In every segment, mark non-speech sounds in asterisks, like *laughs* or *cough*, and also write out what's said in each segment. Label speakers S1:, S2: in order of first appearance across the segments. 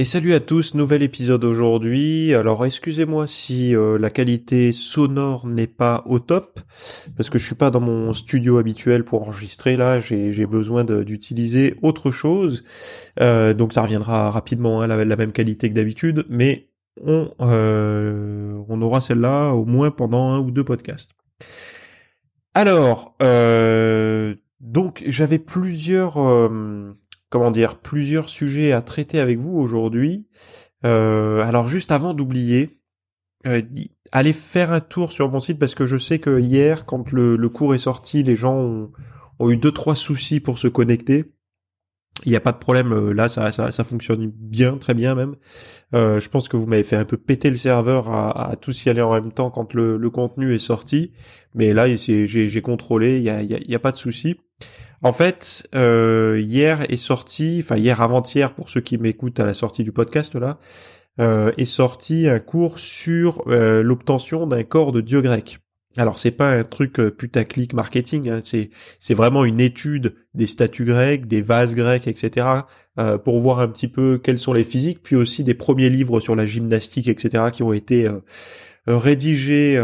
S1: Et salut à tous, nouvel épisode aujourd'hui. Alors excusez-moi si euh, la qualité sonore n'est pas au top, parce que je suis pas dans mon studio habituel pour enregistrer là, j'ai besoin d'utiliser autre chose. Euh, donc ça reviendra rapidement à hein, la, même qualité que d'habitude, mais on, euh, on aura celle-là au moins pendant un ou deux podcasts. Alors, donc j'avais plusieurs comment dire, plusieurs sujets à traiter avec vous aujourd'hui. Euh, alors juste avant d'oublier, euh, allez faire un tour sur mon site parce que je sais que hier, quand le, cours est sorti, les gens ont, eu deux trois soucis pour se connecter. Il n'y a pas de problème, euh, là ça, ça, fonctionne bien, très bien même. je pense que vous m'avez fait un peu péter le serveur à, tous y aller en même temps quand le, contenu est sorti, mais là j'ai contrôlé, il n'y a, y a, pas de souci. En fait, euh, hier est sorti, enfin hier avant-hier pour ceux qui m'écoutent à la sortie du podcast là, euh, est sorti un cours sur euh, l'obtention d'un corps de dieu grec. Alors c'est pas un truc putaclic marketing, hein, c'est c'est vraiment une étude des statues grecques, des vases grecs, etc. pour voir un petit peu quels sont les physiques, puis aussi des premiers livres sur la gymnastique, etc. qui ont été rédigés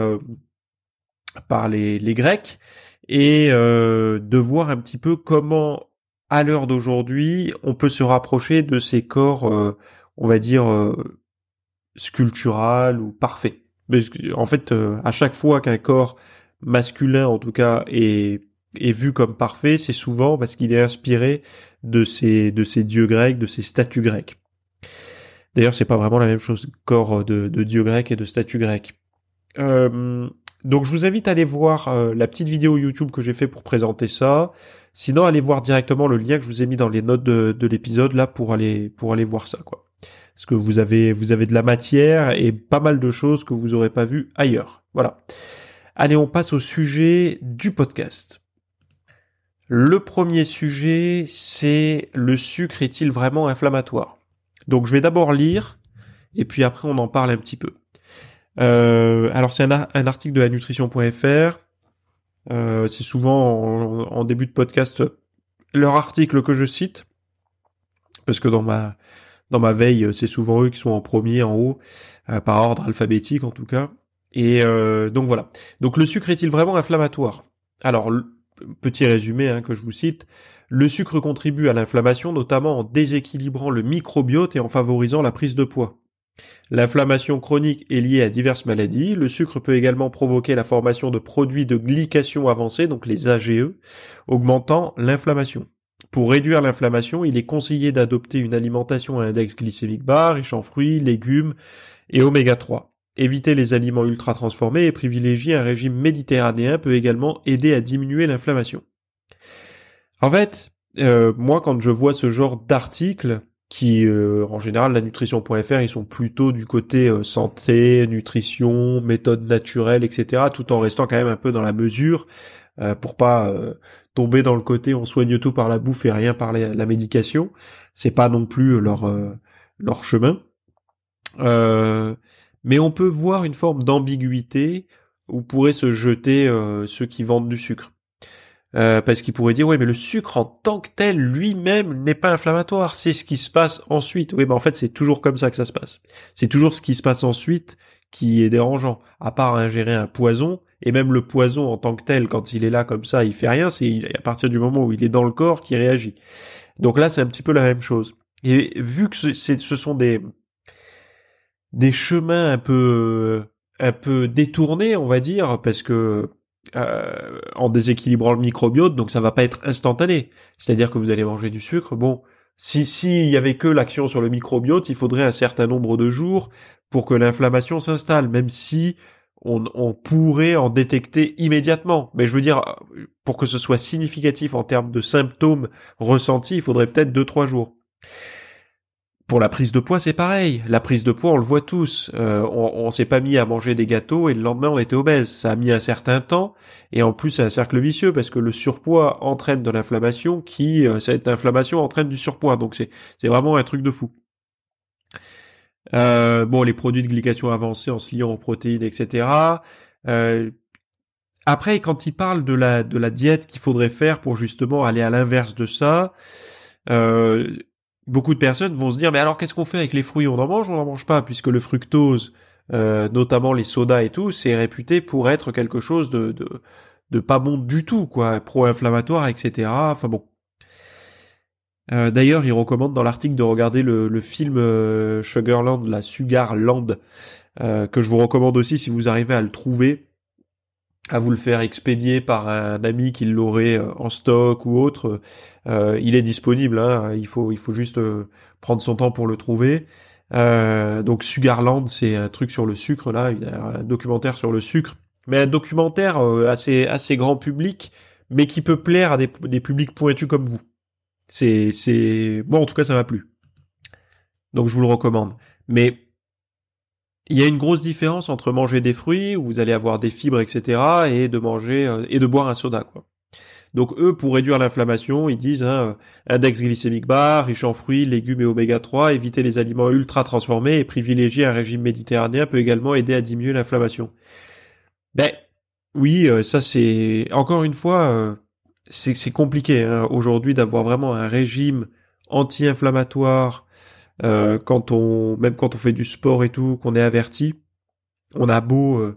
S1: par les, les Grecs et euh, de voir un petit peu comment, à l'heure d'aujourd'hui, on peut se rapprocher de ces corps, euh, on va dire, euh, sculptural ou parfaits. En fait, à chaque fois qu'un corps masculin, en tout cas, est, est vu comme parfait, c'est souvent parce qu'il est inspiré de ces, de ces dieux grecs, de ces statues grecques. D'ailleurs, c'est pas vraiment la même chose, corps de, de dieux grecs et de statues grecques. Euh, donc je vous invite à aller voir euh, la petite vidéo YouTube que j'ai fait pour présenter ça. Sinon, allez voir directement le lien que je vous ai mis dans les notes de, l'épisode là pour aller pour aller voir ça quoi. Parce que vous avez vous avez de la matière et pas mal de choses que vous aurez pas vues ailleurs. Voilà. Allez, on passe au sujet du podcast. Le premier sujet, c'est le sucre est-il vraiment inflammatoire? Donc je vais d'abord lire et puis après on en parle un petit peu. Euh, alors c'est un, article de la nutrition.fr. Euh, c'est souvent en, début de podcast leur article que je cite parce que dans ma dans ma veille c'est souvent eux qui sont en premier en haut euh, par ordre alphabétique en tout cas. Et euh, donc voilà. Donc le sucre est-il vraiment inflammatoire? Alors petit résumé hein, que je vous cite. Le sucre contribue à l'inflammation notamment en déséquilibrant le microbiote et en favorisant la prise de poids. L'inflammation chronique est liée à diverses maladies. Le sucre peut également provoquer la formation de produits de glycation avancée, donc les AGE, augmentant l'inflammation. Pour réduire l'inflammation, il est conseillé d'adopter une alimentation à index glycémique bas, riche en fruits, légumes et oméga 3. Éviter les aliments ultra transformés et privilégier un régime méditerranéen peut également aider à diminuer l'inflammation. En fait, euh, moi quand je vois ce genre d'article, qui euh, en général la nutrition.fr ils sont plutôt du côté euh, santé, nutrition, méthode naturelle, etc. tout en restant quand même un peu dans la mesure euh, pour pas tomber dans le côté on soigne tout par la bouffe et rien par la, médication. C'est pas non plus leur leur chemin. mais on peut voir une forme d'ambiguïté où pourraient se jeter ceux qui vendent du sucre. Euh, parce qu'il pourrait dire ouais mais le sucre en tant que tel lui-même n'est pas inflammatoire, c'est ce qui se passe ensuite. Oui mais en fait c'est toujours comme ça que ça se passe. C'est toujours ce qui se passe ensuite qui est dérangeant. À part ingérer un poison, et même le poison en tant que tel, quand il est là comme ça, il fait rien, c'est à partir du moment où il est dans le corps qu'il réagit. Donc là c'est un petit peu la même chose. Et vu que ce sont des des chemins un peu un peu détournés, on va dire, parce que euh, en déséquilibrant le microbiote, donc ça va pas être instantané. C'est-à-dire que vous allez manger du sucre. Bon, si s'il y avait que l'action sur le microbiote, il faudrait un certain nombre de jours pour que l'inflammation s'installe, même si on, on, pourrait en détecter immédiatement. Mais je veux dire, pour que ce soit significatif en termes de symptômes ressentis, il faudrait peut-être deux trois jours. Pour la prise de poids, c'est pareil. La prise de poids, on le voit tous. Euh, on, on s'est pas mis à manger des gâteaux et le lendemain on était obèse. Ça a mis un certain temps et en plus c'est un cercle vicieux parce que le surpoids entraîne de l'inflammation, qui euh, cette inflammation entraîne du surpoids. Donc c'est c'est vraiment un truc de fou. Euh, bon, les produits de glycation avancée en se liant aux protéines, etc. Euh, après, quand il parle de la de la diète qu'il faudrait faire pour justement aller à l'inverse de ça, euh, beaucoup de personnes vont se dire mais alors qu'est-ce qu'on fait avec les fruits? On en mange on n'en mange pas? Puisque le fructose, euh, notamment les sodas et tout, c'est réputé pour être quelque chose de, de, pas bon du tout, quoi, pro-inflammatoire, etc. Enfin bon. Euh, D'ailleurs, il recommande dans l'article de regarder le, le film euh, Sugarland, la Sugarland, que je vous recommande aussi si vous arrivez à le trouver, à vous le faire expédier par un ami qui l'aurait euh, en stock ou autre. Euh, il est disponible, hein, il faut il faut juste euh, prendre son temps pour le trouver. Euh, donc Sugarland, c'est un truc sur le sucre là, un documentaire sur le sucre, mais un documentaire assez assez grand public, mais qui peut plaire à des, des publics pointus comme vous. C'est c'est bon en tout cas ça m'a plu. Donc je vous le recommande. Mais il y a une grosse différence entre manger des fruits où vous allez avoir des fibres etc et de manger et de boire un soda quoi. Donc eux, pour réduire l'inflammation, ils disent hein, index glycémique bas, riche en fruits, légumes et oméga 3, éviter les aliments ultra transformés et privilégier un régime méditerranéen peut également aider à diminuer l'inflammation. Ben oui, euh, ça c'est encore une fois, euh, c'est compliqué hein, aujourd'hui d'avoir vraiment un régime anti-inflammatoire euh, quand on, même quand on fait du sport et tout, qu'on est averti. On a beau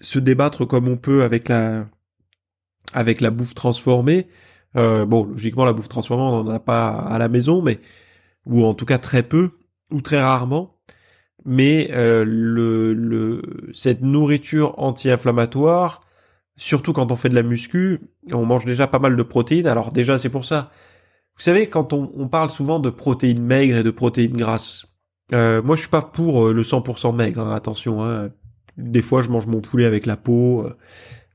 S1: se débattre comme on peut avec la avec la bouffe transformée. Euh, bon, logiquement, la bouffe transformée, on n'en a pas à la maison, mais ou en tout cas très peu ou très rarement. Mais euh, le, le, cette nourriture anti-inflammatoire, surtout quand on fait de la muscu, on mange déjà pas mal de protéines. Alors déjà, c'est pour ça. Vous savez, quand on, parle souvent de protéines maigres et de protéines grasses, euh, moi je suis pas pour le 100% maigre. Hein, attention, hein. des fois je mange mon poulet avec la peau,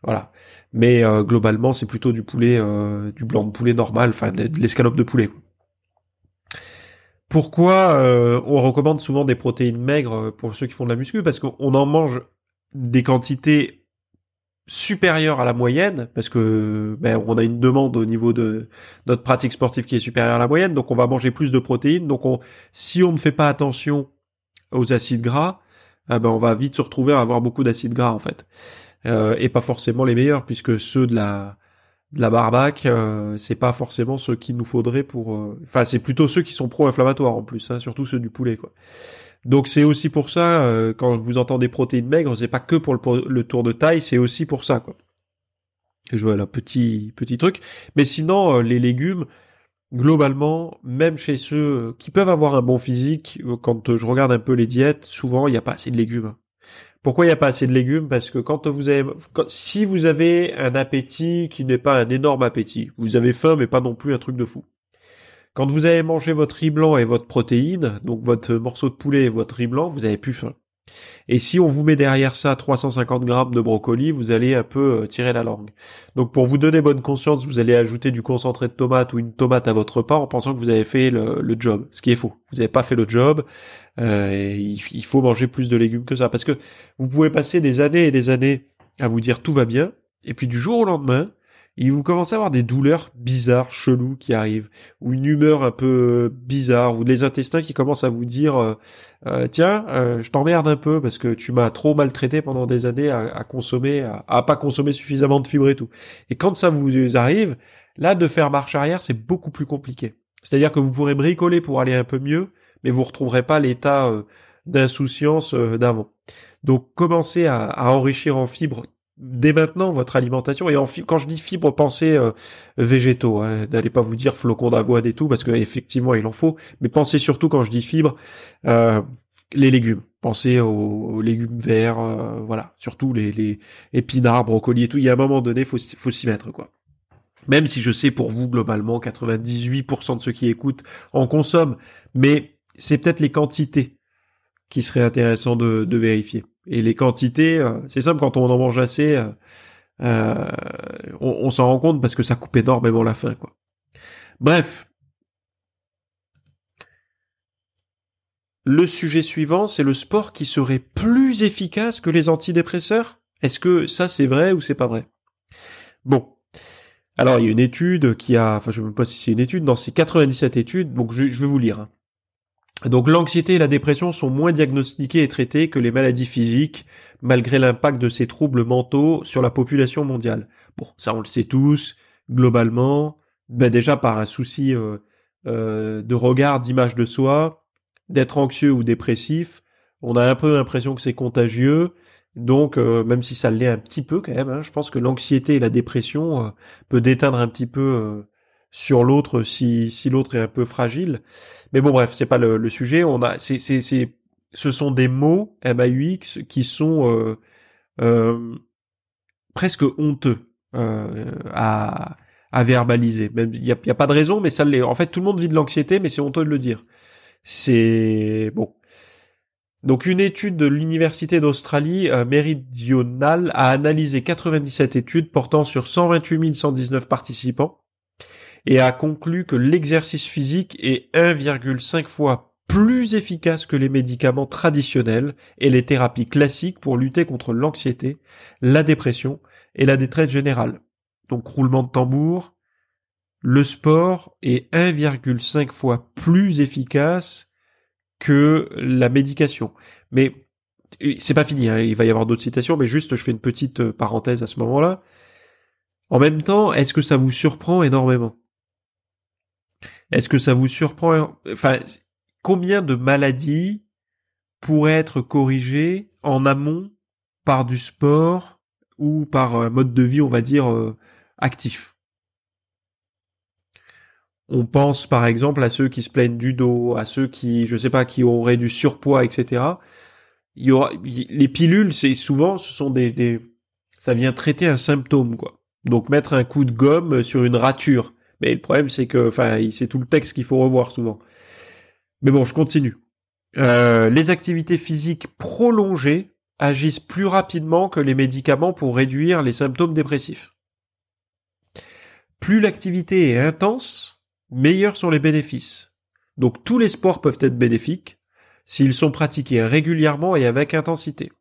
S1: voilà mais euh, globalement c'est plutôt du poulet, euh, du blanc de poulet normal, enfin de, l'escalope de poulet. Pourquoi euh, on recommande souvent des protéines maigres pour ceux qui font de la muscu? Parce qu'on en mange des quantités supérieures à la moyenne, parce que ben, on a une demande au niveau de notre pratique sportive qui est supérieure à la moyenne, donc on va manger plus de protéines. Donc on, si on ne fait pas attention aux acides gras, eh ben on va vite se retrouver à avoir beaucoup d'acides gras en fait. Euh, et pas forcément les meilleurs puisque ceux de la de la barbac euh, c'est pas forcément ceux qu'il nous faudrait pour euh, enfin c'est plutôt ceux qui sont pro-inflammatoires en plus hein, surtout ceux du poulet quoi donc c'est aussi pour ça quand vous entendez protéines maigres c'est pas que pour le, tour de taille c'est aussi pour ça quoi je vois là petit petit truc mais sinon les légumes globalement même chez ceux qui peuvent avoir un bon physique quand je regarde un peu les diètes souvent il n'y a pas assez de légumes. Pourquoi il n'y a pas assez de légumes? Parce que quand vous avez, si vous avez un appétit qui n'est pas un énorme appétit, vous avez faim mais pas non plus un truc de fou. Quand vous avez mangé votre riz blanc et votre protéine, donc votre morceau de poulet et votre riz blanc, vous avez plus faim. Et si on vous met derrière ça 350 grammes de brocoli, vous allez un peu euh, tirer la langue. Donc pour vous donner bonne conscience, vous allez ajouter du concentré de tomate ou une tomate à votre repas en pensant que vous avez fait le, job, ce qui est faux. Vous n'avez pas fait le job. Euh, il, faut manger plus de légumes que ça, parce que vous pouvez passer des années et des années à vous dire tout va bien, et puis du jour au lendemain, et vous commencez à avoir des douleurs bizarres, cheloues qui arrivent, ou une humeur un peu bizarre, ou des intestins qui commencent à vous dire euh, euh, tiens, euh, je t'emmerde un peu parce que tu m'as trop maltraité pendant des années à, consommer, à, pas consommer suffisamment de fibres et tout. Et quand ça vous arrive, là de faire marche arrière, c'est beaucoup plus compliqué. C'est-à-dire que vous pourrez bricoler pour aller un peu mieux, mais vous retrouverez pas l'état d'insouciance d'avant. Donc commencez à enrichir en fibres dès maintenant votre alimentation et en quand je dis fibres pensez euh, végétaux hein, n'allez pas vous dire flocons d'avoine et tout parce que effectivement il en faut mais pensez surtout quand je dis fibres euh, les légumes. Pensez aux, légumes verts, euh, voilà, surtout les, les épinards, brocolis et tout. Il y a un moment donné, faut faut s'y mettre quoi. Même si je sais pour vous globalement, 98% de ceux qui écoutent en consomment, mais c'est peut-être les quantités qui seraient intéressant de, de vérifier. Et les quantités, euh, c'est simple quand on en mange assez, euh, euh on, s'en rend compte parce que ça coupe énormément la faim quoi. Bref, Le sujet suivant, c'est le sport qui serait plus efficace que les antidépresseurs Est-ce que ça c'est vrai ou c'est pas vrai? Bon. Alors il y a une étude qui a, enfin je ne sais pas si c'est une étude, dans ces 97 études, donc je, vais vous lire. Hein. Donc l'anxiété et la dépression sont moins diagnostiquées et traitées que les maladies physiques, malgré l'impact de ces troubles mentaux sur la population mondiale. Bon, ça on le sait tous, globalement, ben déjà par un souci euh, euh, de regard, d'image de soi, d'être anxieux ou dépressif, on a un peu l'impression que c'est contagieux. Donc, euh, même si ça l'est un petit peu quand même, hein, je pense que l'anxiété et la dépression peut déteindre un petit peu sur l'autre si, si l'autre est un peu fragile. Mais bon, bref, c'est pas le, sujet. On a, c'est, c'est, c'est, ce sont des mots MAUX qui sont presque honteux à, à verbaliser. Il y a, a, pas de raison, mais ça l'est. En fait, tout le monde vit de l'anxiété, mais c'est honteux de le dire. C'est bon. Donc une étude de l'université d'Australie euh, méridionale a analysé 97 études portant sur 128 119 participants et a conclu que l'exercice physique est 1,5 fois plus efficace que les médicaments traditionnels et les thérapies classiques pour lutter contre l'anxiété, la dépression et la détresse générale. Donc roulement de tambour, le sport est 1,5 fois plus efficace que la médication. Mais c'est pas fini, hein, il va y avoir d'autres citations, mais juste je fais une petite euh, parenthèse à ce moment-là. En même temps, est-ce que ça vous surprend énormément? Est-ce que ça vous surprend Enfin, combien de maladies pourraient être corrigées en amont par du sport ou par un mode de vie, on va dire, euh, actif? On pense par exemple à ceux qui se plaignent du dos, à ceux qui, je sais pas, qui auraient du surpoids, etc. Il y aura les pilules, c'est souvent, ce sont des, des, ça vient traiter un symptôme quoi. Donc mettre un coup de gomme sur une rature. Mais le problème c'est que, c'est tout le texte qu'il faut revoir souvent. Mais bon, je continue. Euh, les activités physiques prolongées agissent plus rapidement que les médicaments pour réduire les symptômes dépressifs. Plus l'activité est intense, meilleurs sont les bénéfices. Donc tous les sports peuvent être bénéfiques s'ils sont pratiqués régulièrement et avec intensité.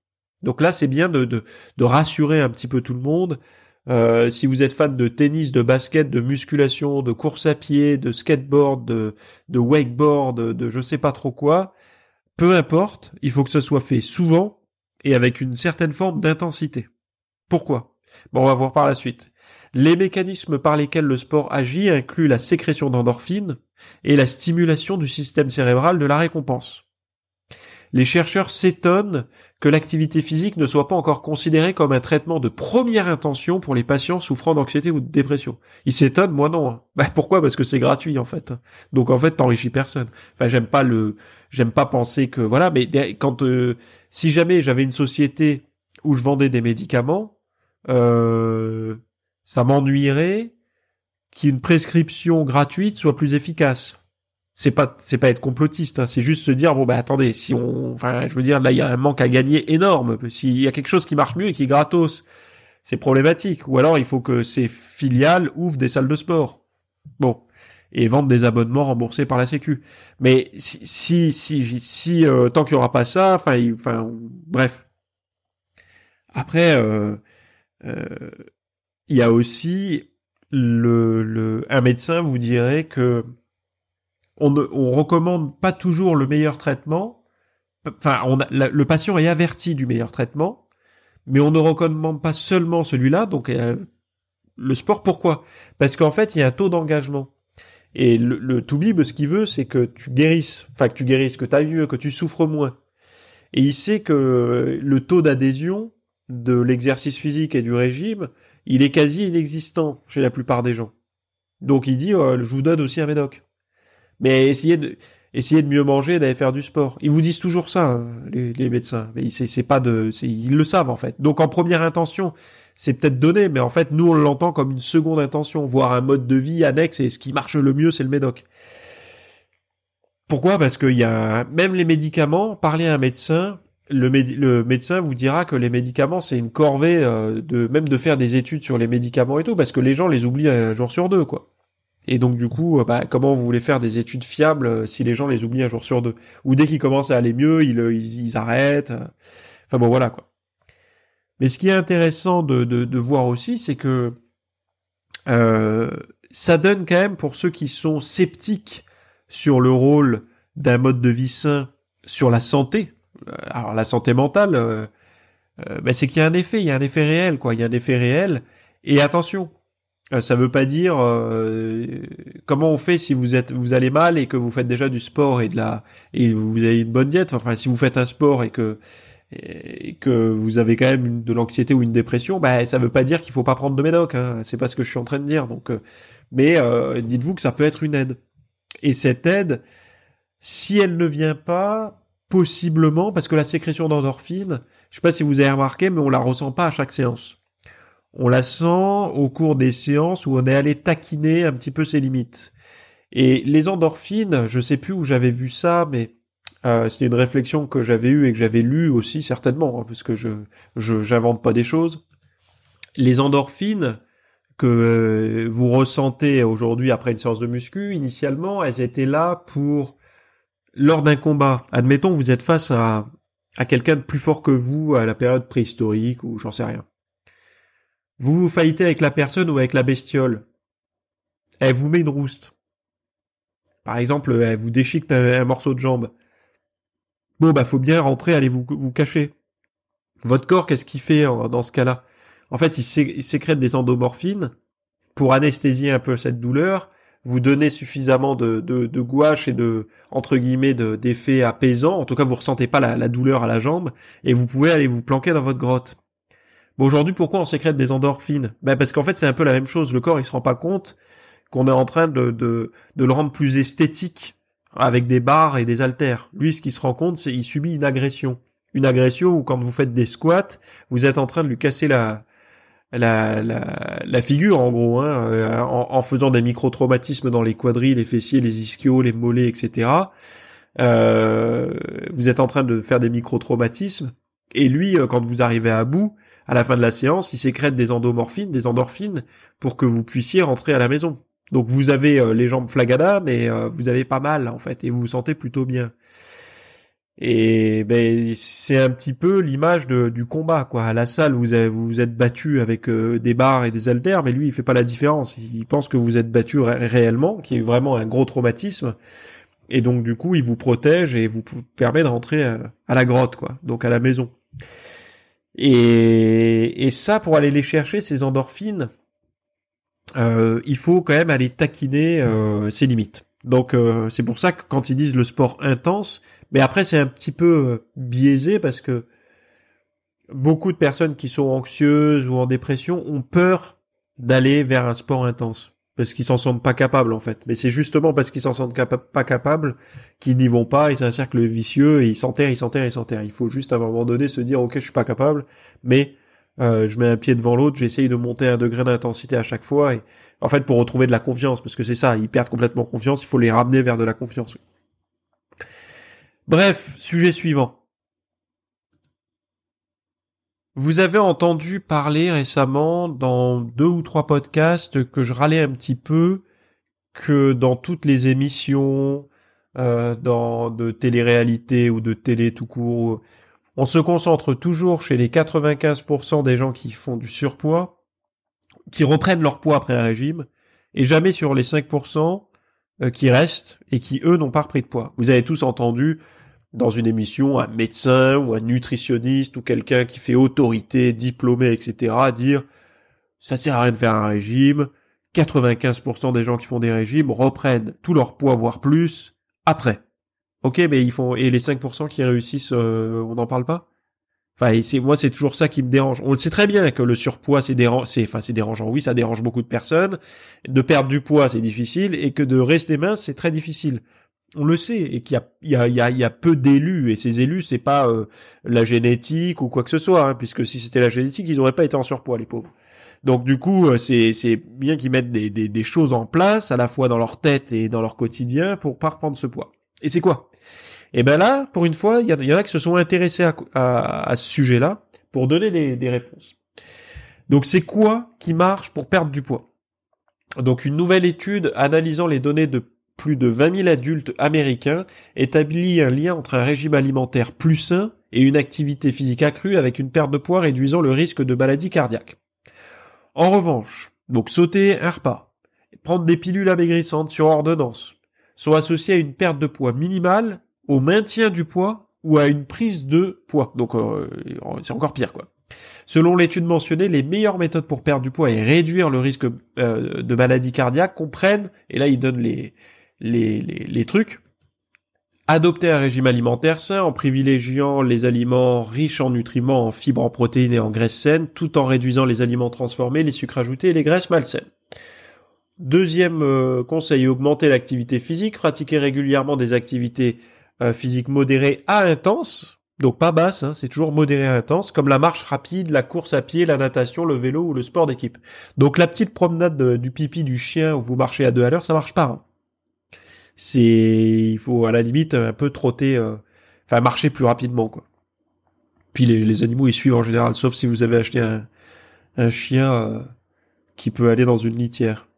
S1: Donc là, c'est bien de, rassurer un petit peu tout le monde. Euh, si vous êtes fan de tennis, de basket, de musculation, de course à pied, de skateboard, de, de wakeboard, de je sais pas trop quoi, peu importe, il faut que ça soit fait souvent et avec une certaine forme d'intensité. Pourquoi? Bon, on va voir par la suite. Les mécanismes par lesquels le sport agit incluent la sécrétion d'endorphines et la stimulation du système cérébral de la récompense. Les chercheurs s'étonnent que l'activité physique ne soit pas encore considérée comme un traitement de première intention pour les patients souffrant d'anxiété ou de dépression. Ils s'étonnent, moi non. Hein. *laughs* Bah, pourquoi? Parce que c'est gratuit en fait. Donc en fait, t'enrichis personne. Enfin, j'aime pas le, j'aime pas penser que voilà. Mais quand euh, si jamais j'avais une société où je vendais des médicaments, euh, ça m'ennuierait qu'une prescription gratuite soit plus efficace. C'est pas c'est pas être complotiste, hein, c'est juste se dire bon bah attendez, si on enfin je veux dire là il y a un manque à gagner énorme, s'il y a quelque chose qui marche mieux et qui est gratos, c'est problématique ou alors il faut que ces filiales ouvrent des salles de sport. Bon, et vendent des abonnements remboursés par la sécu. Mais si si si, si euh, tant qu'il y aura pas ça, enfin enfin bref. Après euh, euh, il y a aussi le, le, un médecin vous dirait que on ne recommande pas toujours le meilleur traitement. Enfin, le patient est averti du meilleur traitement, mais on ne recommande pas seulement celui-là. Donc euh, le sport, pourquoi? Parce qu'en fait, il y a un taux d'engagement. Et le, le Toubib, ce qu'il veut, c'est que tu guérisses, enfin que tu guérisses, que tu mieux, que tu souffres moins. Et il sait que le taux d'adhésion de l'exercice physique et du régime il est quasi inexistant chez la plupart des gens. Donc il dit, euh, je vous donne aussi un médoc. Mais essayez de... essayez de mieux manger, d'aller faire du sport. Ils vous disent toujours ça, hein, les, les, médecins. Mais c'est pas de, ils le savent en fait. Donc en première intention, c'est peut-être donné, mais en fait nous on l'entend comme une seconde intention, voire un mode de vie annexe. Et ce qui marche le mieux, c'est le médoc. Pourquoi? Parce qu'il y a même les médicaments. Parler à un médecin, le, le, médecin vous dira que les médicaments c'est une corvée euh, de même de faire des études sur les médicaments et tout parce que les gens les oublient un jour sur deux quoi. Et donc du coup, euh, bah, comment vous voulez faire des études fiables euh, si les gens les oublient un jour sur deux? Ou dès qu'ils commencent à aller mieux, ils, ils, arrêtent. Enfin bon voilà quoi. Mais ce qui est intéressant de, de, de voir aussi, c'est que euh, ça donne quand même pour ceux qui sont sceptiques sur le rôle d'un mode de vie sain sur la santé, euh, alors la santé mentale, euh, euh, ben, c'est qu'il y a un effet, il y a un effet réel, quoi. Il y a un effet réel. Et attention, ça veut pas dire comment on fait si vous êtes vous allez mal et que vous faites déjà du sport et de la et vous avez une bonne diète. Enfin, si vous faites un sport et que et que vous avez quand même de l'anxiété ou une dépression, ben ça veut pas dire qu'il faut pas prendre de médoc. Hein. C'est pas ce que je suis en train de dire. Donc, mais dites-vous que ça peut être une aide. Et cette aide, si elle ne vient pas, possiblement parce que la sécrétion d'endorphine, je sais pas si vous avez remarqué, mais on la ressent pas à chaque séance. On la sent au cours des séances où on est allé taquiner un petit peu ses limites. Et les endorphines, je sais plus où j'avais vu ça, mais euh, c'était une réflexion que j'avais eue et que j'avais lue aussi certainement, hein, parce que je j'invente pas des choses. Les endorphines que euh, vous ressentez aujourd'hui après une séance de muscu, initialement, elles étaient là pour lors d'un combat, admettons vous êtes face à, à quelqu'un de plus fort que vous à la période préhistorique ou j'en sais rien. Vous vous faillitez avec la personne ou avec la bestiole? Elle vous met une rouste. Par exemple, elle vous déchique un, morceau de jambe. Bon, bah, faut bien rentrer, allez vous, cacher. Votre corps, qu'est-ce qu'il fait dans ce cas-là? En fait, il sécrète des endomorphines pour anesthésier un peu cette douleur vous donnez suffisamment de, de, gouache et de entre guillemets d'effets apaisants. En tout cas, vous ressentez pas la, douleur à la jambe et vous pouvez aller vous planquer dans votre grotte. Bon, aujourd'hui, pourquoi on sécrète des endorphines? Ben parce qu'en fait, c'est un peu la même chose. Le corps, il se rend pas compte qu'on est en train de, de, de le rendre plus esthétique avec des barres et des haltères. Lui, ce qu'il se rend compte, c'est qu'il subit une agression. Une agression où quand vous faites des squats, vous êtes en train de lui casser la, la, la, figure en gros, hein, euh, en, faisant des micro-traumatismes dans les quadrilles, les fessiers, les ischios, les mollets, etc. Euh, vous êtes en train de faire des micro-traumatismes, et lui, euh, quand vous arrivez à bout, à la fin de la séance, il sécrète des endomorphines, des endorphines, pour que vous puissiez rentrer à la maison. Donc vous avez les jambes flagada, mais vous avez pas mal en fait, et vous vous sentez plutôt bien. Et ben c'est un petit peu l'image du combat quoi. À la salle, vous vous, êtes battu avec euh, des barres et des haltères, mais lui il fait pas la différence. Il pense que vous êtes battu réellement, qui est vraiment un gros traumatisme. Et donc du coup, il vous protège et vous permet de rentrer à, la grotte quoi, donc à la maison. Et, ça, pour aller les chercher ces endorphines, euh, il faut quand même aller taquiner euh, ses limites. Donc c'est pour ça que quand ils disent le sport intense, mais après, c'est un petit peu euh, biaisé parce que beaucoup de personnes qui sont anxieuses ou en dépression ont peur d'aller vers un sport intense parce qu'ils s'en sentent pas capables en fait. Mais c'est justement parce qu'ils s'en sentent pas capables qu'ils n'y vont pas et c'est un cercle vicieux et ils s'enterrent, ils s'enterrent, ils s'enterrent. Il faut juste à un moment donné se dire ok je suis pas capable, mais euh, je mets un pied devant l'autre, j'essaye de monter un degré d'intensité à chaque fois et en fait pour retrouver de la confiance parce que c'est ça, ils perdent complètement confiance, il faut les ramener vers de la confiance. Bref, sujet suivant. Vous avez entendu parler récemment dans deux ou trois podcasts que je râlais un petit peu que dans toutes les émissions euh, dans de télé-réalité ou de télé tout court, on se concentre toujours chez les 95% des gens qui font du surpoids, qui reprennent leur poids après un régime, et jamais sur les 5% euh, qui restent et qui eux n'ont pas repris de poids. Vous avez tous entendu dans une émission un médecin ou un nutritionniste ou quelqu'un qui fait autorité, diplômé, etc. dire ça sert à rien de faire un régime. 95% des gens qui font des régimes reprennent tout leur poids voire plus après. Ok, mais ils font et les 5% qui réussissent, euh, on n'en parle pas? Enfin, c'est moi, c'est toujours ça qui me dérange. On le sait très bien que le surpoids, c'est dérangeant. Enfin, c'est dérangeant. Oui, ça dérange beaucoup de personnes. De perdre du poids, c'est difficile, et que de rester mince, c'est très difficile. On le sait et qu'il y a, il y a, il y peu d'élus et ces élus c'est pas euh, la génétique ou quoi que ce soit, hein, puisque si c'était la génétique ils n'auraient pas été en surpoids les pauvres. Donc du coup euh, c'est bien qu'ils mettent des, choses en place à la fois dans leur tête et dans leur quotidien pour pas reprendre ce poids. Et c'est quoi? Et eh ben là pour une fois il y, en a qui se sont intéressés à, à, ce sujet-là pour donner des réponses. Donc c'est quoi qui marche pour perdre du poids? Donc une nouvelle étude analysant les données de plus de 20 000 adultes américains établit un lien entre un régime alimentaire plus sain et une activité physique accrue avec une perte de poids réduisant le risque de maladie cardiaque. En revanche, donc sauter un repas, prendre des pilules amaigrissantes sur ordonnance, sont associés à une perte de poids minimale, au maintien du poids ou à une prise de poids. Donc euh, c'est encore pire quoi. Selon l'étude mentionnée, les meilleures méthodes pour perdre du poids et réduire le risque euh, de maladie cardiaque comprennent, et là il donne les, les, trucs, adopter un régime alimentaire sain en privilégiant les aliments riches en nutriments, en fibres, en protéines et en graisses saines, tout en réduisant les aliments transformés, les sucres ajoutés et les graisses malsaines. Deuxième euh, conseil, augmenter l'activité physique, pratiquer régulièrement des activités euh, physiques modérées à intenses, donc pas basse, hein, c'est toujours modéré intense, comme la marche rapide, la course à pied, la natation, le vélo ou le sport d'équipe. Donc la petite promenade du pipi du chien où vous marchez à deux à l'heure, ça marche pas. Hein. C'est, il faut à la limite un peu trotter, euh, enfin marcher plus rapidement quoi. Puis les, les, animaux ils suivent en général, sauf si vous avez acheté un, un chien euh, qui peut aller dans une litière.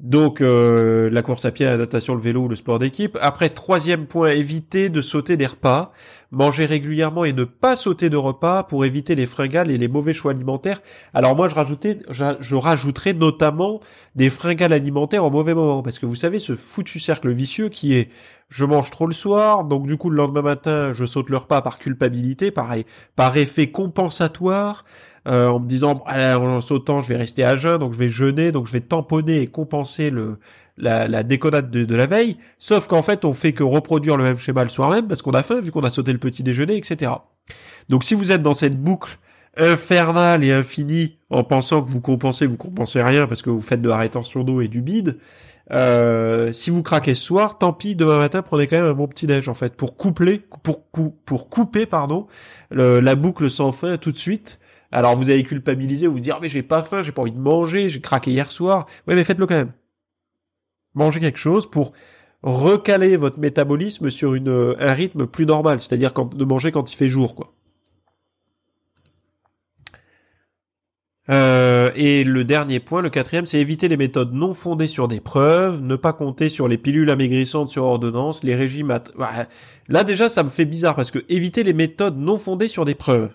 S1: Donc euh, la course à pied, la natation, le vélo ou le sport d'équipe. Après, troisième point, éviter de sauter des repas. Manger régulièrement et ne pas sauter de repas pour éviter les fringales et les mauvais choix alimentaires. Alors moi, je rajoutais, je, rajouterais notamment des fringales alimentaires au mauvais moment. Parce que vous savez, ce foutu cercle vicieux qui est je mange trop le soir, donc du coup le lendemain matin, je saute le repas par culpabilité, pareil, par effet compensatoire. Euh, en me disant en sautant je vais rester à jeun donc je vais jeûner donc je vais tamponner et compenser le la, la déconnade de, la veille. Sauf qu'en fait on fait que reproduire le même schéma le soir même parce qu'on a faim vu qu'on a sauté le petit déjeuner etc donc si vous êtes dans cette boucle infernale et infinie en pensant que vous compensez vous compensez rien parce que vous faites de la rétention d'eau et du bide euh, si vous craquez ce soir, tant pis, demain matin, prenez quand même un bon petit déj en fait pour coupler, pour pour couper pardon, la boucle sans fin tout de suite alors vous allez culpabiliser, vous dire ah, mais j'ai pas faim, j'ai pas envie de manger, j'ai craqué hier soir. Ouais mais faites-le quand même. Mangez quelque chose pour recaler votre métabolisme sur une, un rythme plus normal, c'est-à-dire de manger quand il fait jour quoi. Euh, et le dernier point, le quatrième, c'est éviter les méthodes non fondées sur des preuves, ne pas compter sur les pilules amaigrissantes sur ordonnance, les régimes. Là déjà, ça me fait bizarre parce que éviter les méthodes non fondées sur des preuves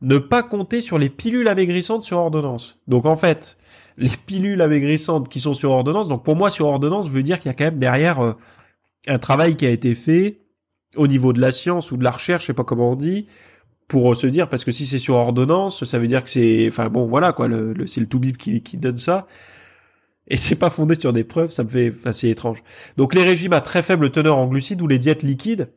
S1: ne pas compter sur les pilules amaigrissantes sur ordonnance. Donc en fait, les pilules amaigrissantes qui sont sur ordonnance, donc pour moi sur ordonnance veut dire qu'il y a quand même derrière euh, un travail qui a été fait au niveau de la science ou de la recherche, je sais pas comment on dit, pour se dire parce que si c'est sur ordonnance, ça veut dire que c'est, enfin bon voilà quoi, le, c'est le Toubib qui, qui donne ça. Et c'est pas fondé sur des preuves, ça me fait assez étrange. Donc les régimes à très faible teneur en glucides ou les diètes liquides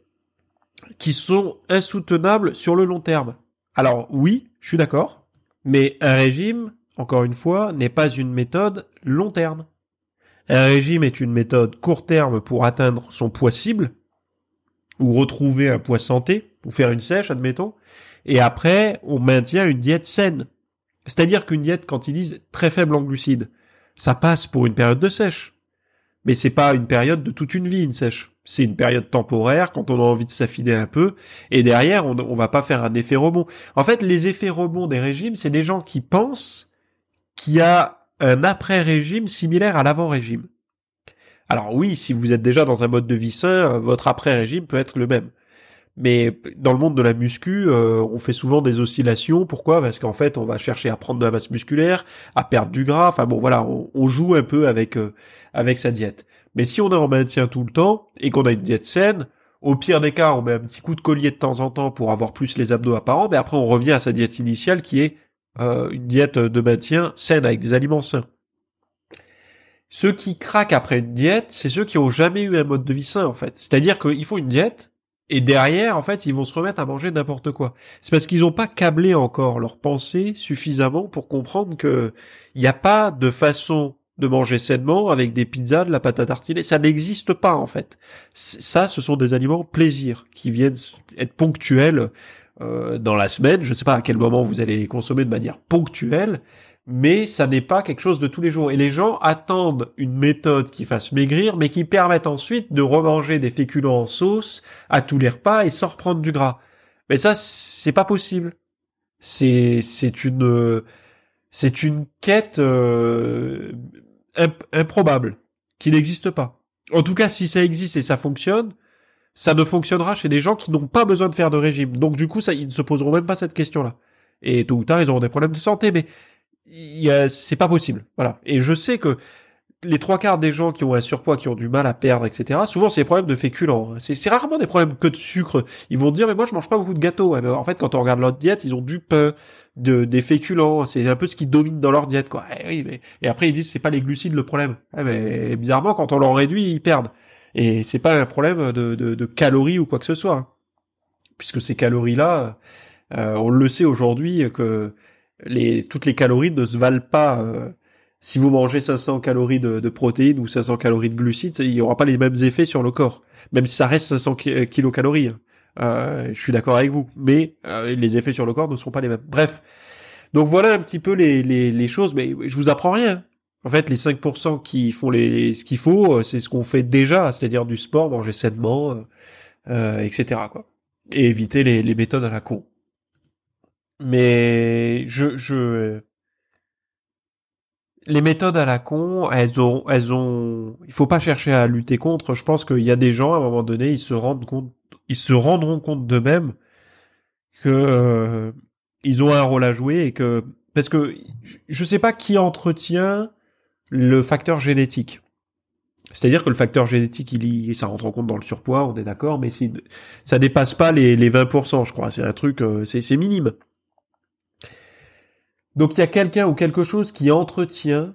S1: qui sont insoutenables sur le long terme. Alors oui, je suis d'accord, mais un régime, encore une fois, n'est pas une méthode long terme. Un régime est une méthode court terme pour atteindre son poids cible, ou retrouver un poids santé, ou faire une sèche, admettons, et après, on maintient une diète saine. C'est-à-dire qu'une diète, quand ils disent très faible en glucides, ça passe pour une période de sèche. Mais c'est pas une période de toute une vie, une sèche c'est une période temporaire quand on a envie de s'affiner un peu et derrière on, on va pas faire un effet rebond. En fait, les effets rebonds des régimes, c'est des gens qui pensent qu'il y a un après-régime similaire à l'avant-régime. Alors oui, si vous êtes déjà dans un mode de vie sain, votre après-régime peut être le même. Mais dans le monde de la muscu, euh, on fait souvent des oscillations. Pourquoi? Parce qu'en fait, on va chercher à prendre de la masse musculaire, à perdre du gras. Enfin bon, voilà, on, joue un peu avec euh, avec sa diète. Mais si on est en maintien tout le temps et qu'on a une diète saine, au pire des cas, on met un petit coup de collier de temps en temps pour avoir plus les abdos apparents, mais après on revient à sa diète initiale qui est euh, une diète de maintien saine avec des aliments sains. Ceux qui craquent après une diète, c'est ceux qui ont jamais eu un mode de vie sain en fait. C'est-à-dire qu'ils font une diète et derrière, en fait, ils vont se remettre à manger n'importe quoi. C'est parce qu'ils n'ont pas câblé encore leur pensée suffisamment pour comprendre que il n'y a pas de façon de manger sainement avec des pizzas, de la pâte à tartiner. Ça n'existe pas en fait. Ça, ce sont des aliments plaisir qui viennent être ponctuels euh, dans la semaine. Je ne sais pas à quel moment vous allez les consommer de manière ponctuelle, mais ça n'est pas quelque chose de tous les jours. Et les gens attendent une méthode qui fasse maigrir, mais qui permette ensuite de remanger des féculents en sauce à tous les repas et sans reprendre du gras. Mais ça, c'est pas possible. C'est c'est une c'est une quête euh, improbable qui n'existe pas. En tout cas, si ça existe et ça fonctionne, ça ne fonctionnera chez des gens qui n'ont pas besoin de faire de régime. Donc du coup, ça, ils ne se poseront même pas cette question-là. Et tôt ou tard, ils auront des problèmes de santé, mais c'est pas possible. Voilà. Et je sais que les trois quarts des gens qui ont un surpoids, qui ont du mal à perdre, etc., souvent c'est des problèmes de féculents. C'est rarement des problèmes que de sucre. Ils vont dire, mais moi je mange pas beaucoup de gâteaux. en fait, quand on regarde leur diète, ils ont du pain, de, des féculents. C'est un peu ce qui domine dans leur diète, quoi. Mais... et après ils disent, c'est pas les glucides le problème. mais bizarrement, quand on leur réduit, ils perdent. Et c'est pas un problème de, de, de, calories ou quoi que ce soit. Hein. Puisque ces calories-là, euh, on le sait aujourd'hui que les, toutes les calories ne se valent pas. Euh, si vous mangez 500 calories de, protéines ou 500 calories de glucides, il n'y aura pas les mêmes effets sur le corps, même si ça reste 500 euh, kilocalories. Hein. Euh, je suis d'accord avec vous, mais euh, les effets sur le corps ne seront pas les mêmes. Bref, donc voilà un petit peu les, choses, mais je vous apprends rien. En fait, les 5% qui font ce qu'il faut, c'est ce qu'on fait déjà, c'est-à-dire du sport, manger sainement, etc. Quoi. Et éviter les, les méthodes à la con. Mais je, je, les méthodes à la con, elles ont, elles ont, il faut pas chercher à lutter contre. Je pense qu'il y a des gens à un moment donné, ils se rendent compte, ils se rendront compte d'eux-mêmes que euh, ils ont un rôle à jouer et que parce que je sais pas qui entretient le facteur génétique. C'est-à-dire que le facteur génétique, il ça rentre en compte dans le surpoids, on est d'accord, mais ça dépasse pas les, les 20%, je crois. C'est un truc, euh, c'est minime. Donc il y a quelqu'un ou quelque chose qui entretient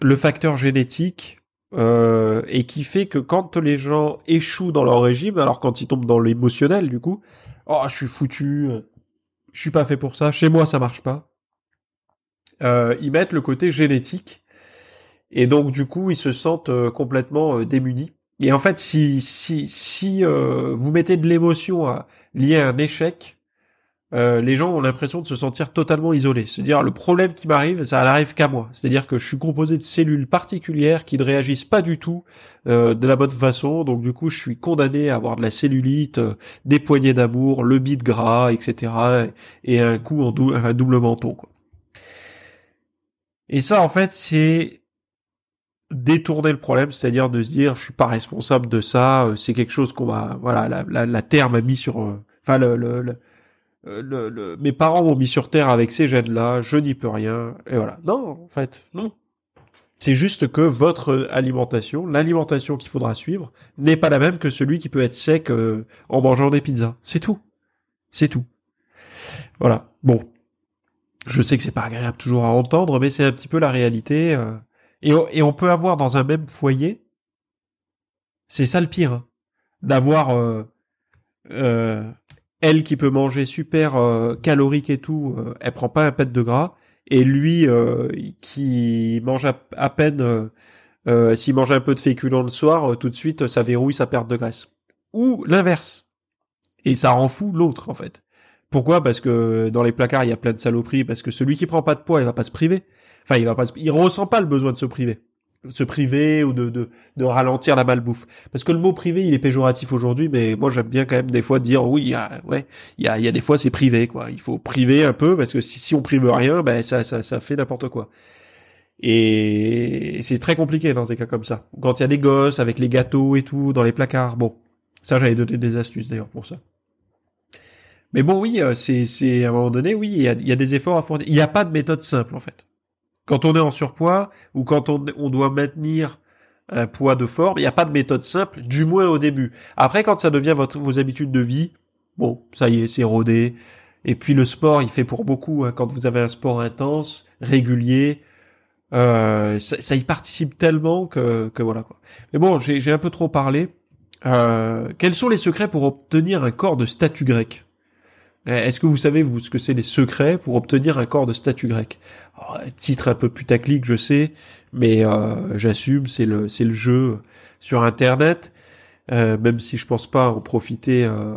S1: le facteur génétique euh, et qui fait que quand les gens échouent dans leur régime, alors quand ils tombent dans l'émotionnel du coup, oh je suis foutu, je suis pas fait pour ça, chez moi ça marche pas, euh, ils mettent le côté génétique et donc du coup ils se sentent euh, complètement démunis. Et en fait si si si vous mettez de l'émotion liée à un échec, euh, les gens ont l'impression de se sentir totalement isolés. C'est-à-dire le problème qui m'arrive, ça n'arrive qu'à moi. C'est-à-dire que je suis composé de cellules particulières qui ne réagissent pas du tout euh, de la bonne façon. Donc du coup, je suis condamné à avoir de la cellulite, euh, des poignées d'amour, le bide gras, etc. Et un coup en un double menton. Quoi. Et ça, en fait, c'est détourner le problème, c'est-à-dire de se dire je suis pas responsable de ça, c'est quelque chose qu'on va, voilà, la, terre m'a mis sur, enfin le euh, le, mes parents m'ont mis sur terre avec ces gènes-là, je n'y peux rien, et voilà. Non, en fait, non. C'est juste que votre alimentation, l'alimentation qu'il faudra suivre, n'est pas la même que celui qui peut être sec euh, en mangeant des pizzas. C'est tout. C'est tout. Voilà. Bon. Je sais que c'est pas agréable toujours à entendre, mais c'est un petit peu la réalité. Euh. Et, et, on peut avoir dans un même foyer, c'est ça le pire, hein, d'avoir euh, elle qui peut manger super euh, calorique et tout, euh, elle prend pas un pet de gras. Et lui euh, qui mange à, peine, s'il mange un peu de féculent le soir, tout de suite ça verrouille sa perte de graisse. Ou l'inverse. Et ça rend fou l'autre en fait. Pourquoi? Parce que dans les placards il y a plein de saloperies. Parce que celui qui prend pas de poids, il va pas se priver. Enfin, il va pas, il ressent pas le besoin de se priver se priver ou de, de, ralentir la malbouffe. Parce que le mot privé, il est péjoratif aujourd'hui, mais moi j'aime bien quand même des fois dire oui, y a, ouais, il y a, y a des fois c'est privé quoi. Il faut priver un peu parce que si, si on prive rien, ben ça ça, ça fait n'importe quoi. Et c'est très compliqué dans des cas comme ça. Quand il y a des gosses avec les gâteaux et tout dans les placards, bon, ça j'avais donné des astuces d'ailleurs pour ça. Mais bon, oui, euh, c'est c'est à un moment donné, oui, il y a, y a des efforts à fournir. Il n'y a pas de méthode simple en fait. Quand on est en surpoids ou quand on, doit maintenir un poids de forme, il n'y a pas de méthode simple, du moins au début. Après, quand ça devient votre, vos habitudes de vie, bon, ça y est, c'est rodé. Et puis le sport, il fait pour beaucoup. Hein. quand vous avez un sport intense, régulier, euh, ça, y participe tellement que, que voilà quoi. Mais bon, j'ai un peu trop parlé. Euh, quels sont les secrets pour obtenir un corps de statut grec? Est-ce que vous savez, vous, ce que c'est les secrets pour obtenir un corps de statut grec? Titre un peu putaclic, je sais, mais euh, j'assume, c'est le, c'est le jeu sur Internet, euh, même si je pense pas en profiter euh,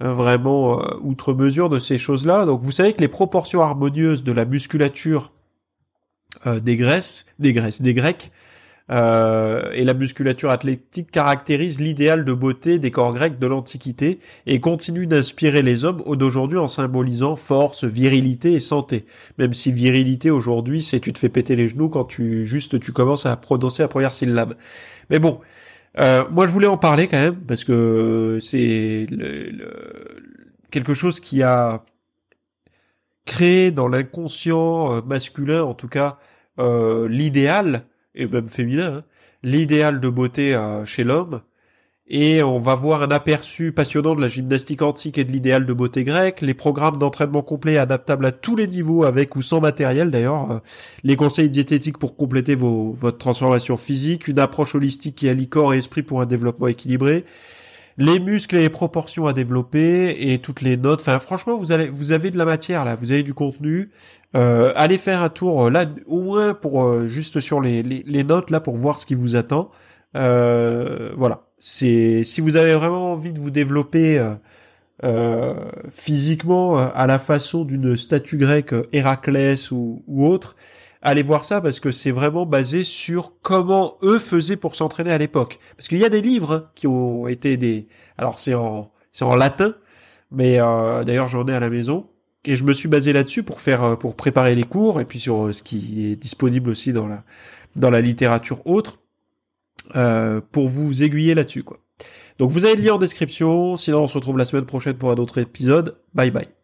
S1: vraiment outre mesure de ces choses-là. Donc vous savez que les proportions harmonieuses de la musculature des Grèces, des Grèces, des Grecs, euh, et la musculature athlétique caractérise l'idéal de beauté des corps grecs de l'Antiquité et continue d'inspirer les hommes d'aujourd'hui en symbolisant force, virilité et santé. Même si virilité aujourd'hui, c'est tu te fais péter les genoux quand tu juste tu commences à prononcer la première syllabe. Mais bon, euh, moi je voulais en parler quand même parce que c'est quelque chose qui a créé dans l'inconscient euh, masculin, en tout cas, euh, l'idéal et même féminin, hein, l'idéal de beauté euh, chez l'homme. Et on va voir un aperçu passionnant de la gymnastique antique et de l'idéal de beauté grecque, les programmes d'entraînement complet adaptables à tous les niveaux avec ou sans matériel d'ailleurs, euh, les conseils diététiques pour compléter vos, votre transformation physique, une approche holistique qui allie corps et esprit pour un développement équilibré, les muscles et les proportions à développer et toutes les notes. Enfin, franchement, vous allez, vous avez de la matière là, vous avez du contenu. Euh, allez faire un tour là, au moins pour euh, juste sur les, les, notes là pour voir ce qui vous attend. Euh, voilà. C'est si vous avez vraiment envie de vous développer physiquement à la façon d'une statue grecque Héraclès ou autre, allez voir ça parce que c'est vraiment basé sur comment eux faisaient pour s'entraîner à l'époque. Parce qu'il y a des livres qui ont été des, alors c'est en c'est en latin, mais euh, d'ailleurs j'en ai à la maison et je me suis basé là-dessus pour faire euh, pour préparer les cours et puis sur euh, ce qui est disponible aussi dans la dans la littérature autre euh, pour vous aiguiller là-dessus quoi. Donc vous avez le lien en description. Sinon on se retrouve la semaine prochaine pour un autre épisode. Bye bye.